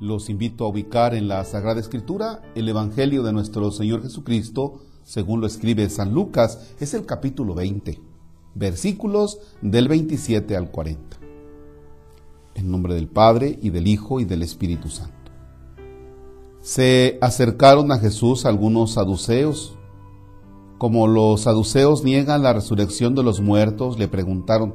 los invito a ubicar en la Sagrada Escritura el Evangelio de nuestro Señor Jesucristo, según lo escribe San Lucas, es el capítulo 20, versículos del 27 al 40. En nombre del Padre y del Hijo y del Espíritu Santo. Se acercaron a Jesús algunos saduceos. Como los saduceos niegan la resurrección de los muertos, le preguntaron,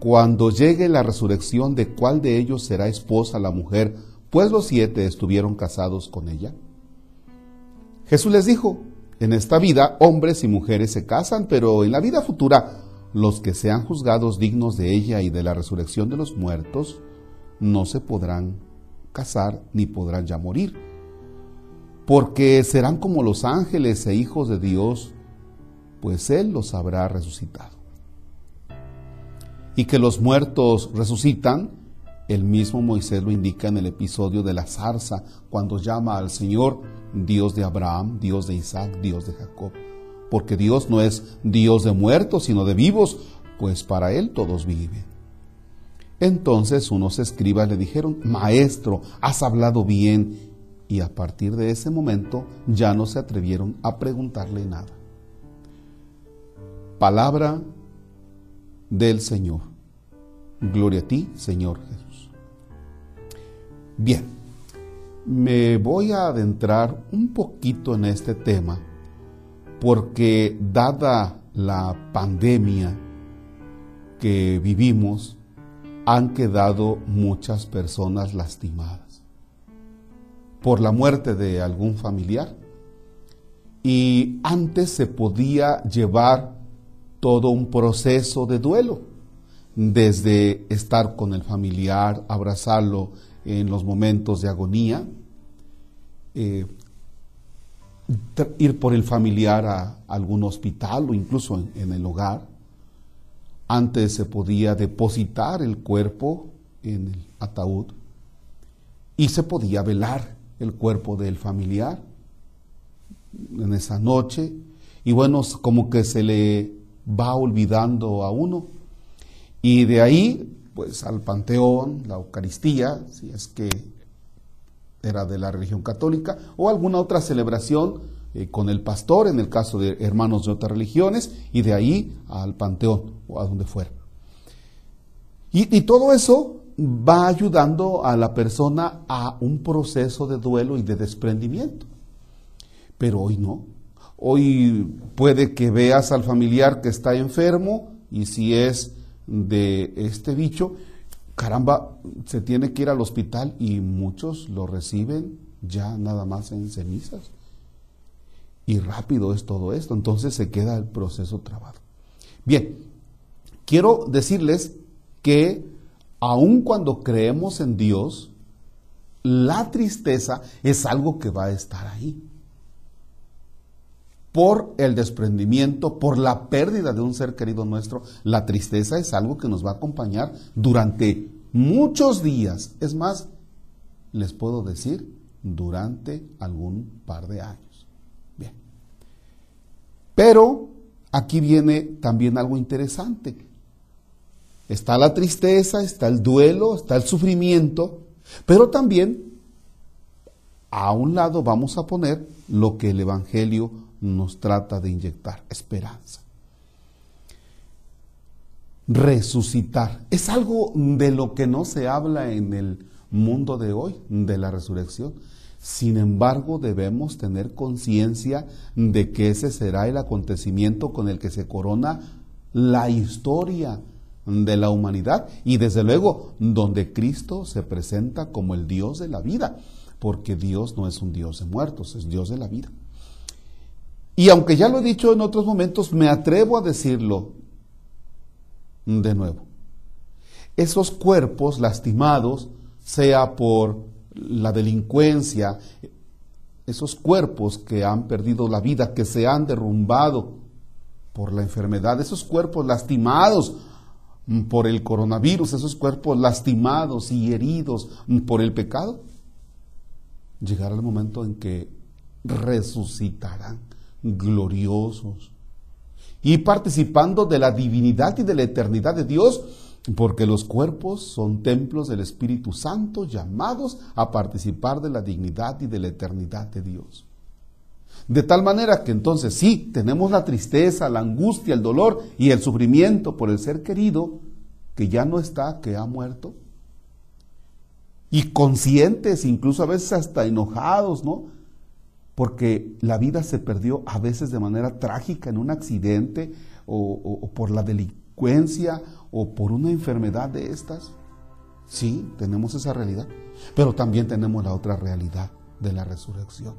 cuando llegue la resurrección de cuál de ellos será esposa la mujer, pues los siete estuvieron casados con ella. Jesús les dijo, en esta vida hombres y mujeres se casan, pero en la vida futura los que sean juzgados dignos de ella y de la resurrección de los muertos no se podrán casar ni podrán ya morir, porque serán como los ángeles e hijos de Dios, pues Él los habrá resucitado y que los muertos resucitan, el mismo Moisés lo indica en el episodio de la zarza, cuando llama al Señor Dios de Abraham, Dios de Isaac, Dios de Jacob. Porque Dios no es Dios de muertos, sino de vivos, pues para Él todos viven. Entonces unos escribas le dijeron, Maestro, has hablado bien. Y a partir de ese momento ya no se atrevieron a preguntarle nada. Palabra del Señor. Gloria a ti, Señor Jesús. Bien, me voy a adentrar un poquito en este tema porque dada la pandemia que vivimos, han quedado muchas personas lastimadas por la muerte de algún familiar. Y antes se podía llevar todo un proceso de duelo, desde estar con el familiar, abrazarlo en los momentos de agonía, eh, ir por el familiar a algún hospital o incluso en, el hogar. Antes se podía depositar el cuerpo en el ataúd y se podía velar el cuerpo del familiar en esa noche. Y bueno, como que se le va olvidando a uno. Y de ahí, pues al panteón, la Eucaristía, si es que era de la religión católica, o alguna otra celebración eh, con el pastor, en el caso de hermanos de otras religiones, y de ahí al panteón o a donde fuera. Y, y todo eso va ayudando a la persona a un proceso de duelo y de desprendimiento. Pero hoy no. Hoy puede que veas al familiar que está enfermo y si es de este bicho, caramba, se tiene que ir al hospital y muchos lo reciben ya nada más en cenizas. Y rápido es todo esto, entonces se queda el proceso trabado. Bien, quiero decirles que aun cuando creemos en Dios, la tristeza es algo que va a estar ahí por el desprendimiento, por la pérdida de un ser querido nuestro, la tristeza es algo que nos va a acompañar durante muchos días. Es más, les puedo decir, durante algún par de años. Bien. Pero aquí viene también algo interesante. Está la tristeza, está el duelo, está el sufrimiento, pero también a un lado vamos a poner lo que el Evangelio nos trata de inyectar esperanza. Resucitar. Es algo de lo que no se habla en el mundo de hoy, de la resurrección. Sin embargo, debemos tener conciencia de que ese será el acontecimiento con el que se corona la historia de la humanidad y desde luego donde Cristo se presenta como el Dios de la vida, porque Dios no es un Dios de muertos, es Dios de la vida. Y aunque ya lo he dicho en otros momentos, me atrevo a decirlo de nuevo. Esos cuerpos lastimados sea por la delincuencia, esos cuerpos que han perdido la vida, que se han derrumbado por la enfermedad, esos cuerpos lastimados por el coronavirus, esos cuerpos lastimados y heridos por el pecado, llegará el momento en que resucitarán gloriosos y participando de la divinidad y de la eternidad de Dios, porque los cuerpos son templos del Espíritu Santo llamados a participar de la dignidad y de la eternidad de Dios. De tal manera que entonces sí, tenemos la tristeza, la angustia, el dolor y el sufrimiento por el ser querido que ya no está, que ha muerto. Y conscientes, incluso a veces hasta enojados, ¿no? Porque la vida se perdió a veces de manera trágica en un accidente o, por la delincuencia o por una enfermedad de estas. Sí, tenemos esa realidad. Pero también tenemos la otra realidad de la resurrección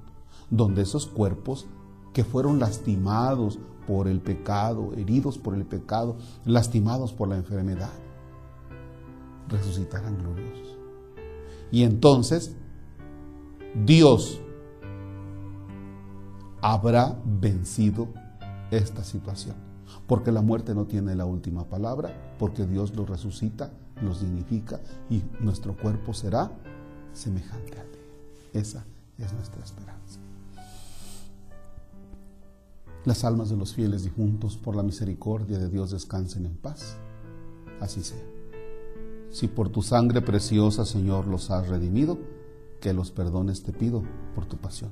donde esos cuerpos que fueron lastimados por el pecado, heridos por el pecado, lastimados por la enfermedad, resucitarán gloriosos. Y entonces Dios habrá vencido esta situación. Porque la muerte no tiene la última palabra, porque Dios los resucita, los dignifica y nuestro cuerpo será semejante a Él. Esa es nuestra esperanza las almas de los fieles difuntos por la misericordia de Dios descansen en paz. Así sea. Si por tu sangre preciosa, Señor, los has redimido, que los perdones te pido por tu pasión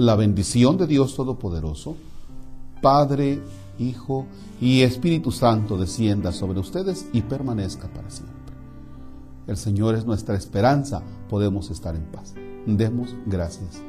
La bendición de Dios Todopoderoso, Padre, Hijo y Espíritu Santo descienda sobre ustedes y permanezca para siempre. El Señor es nuestra esperanza, podemos estar en paz. Demos gracias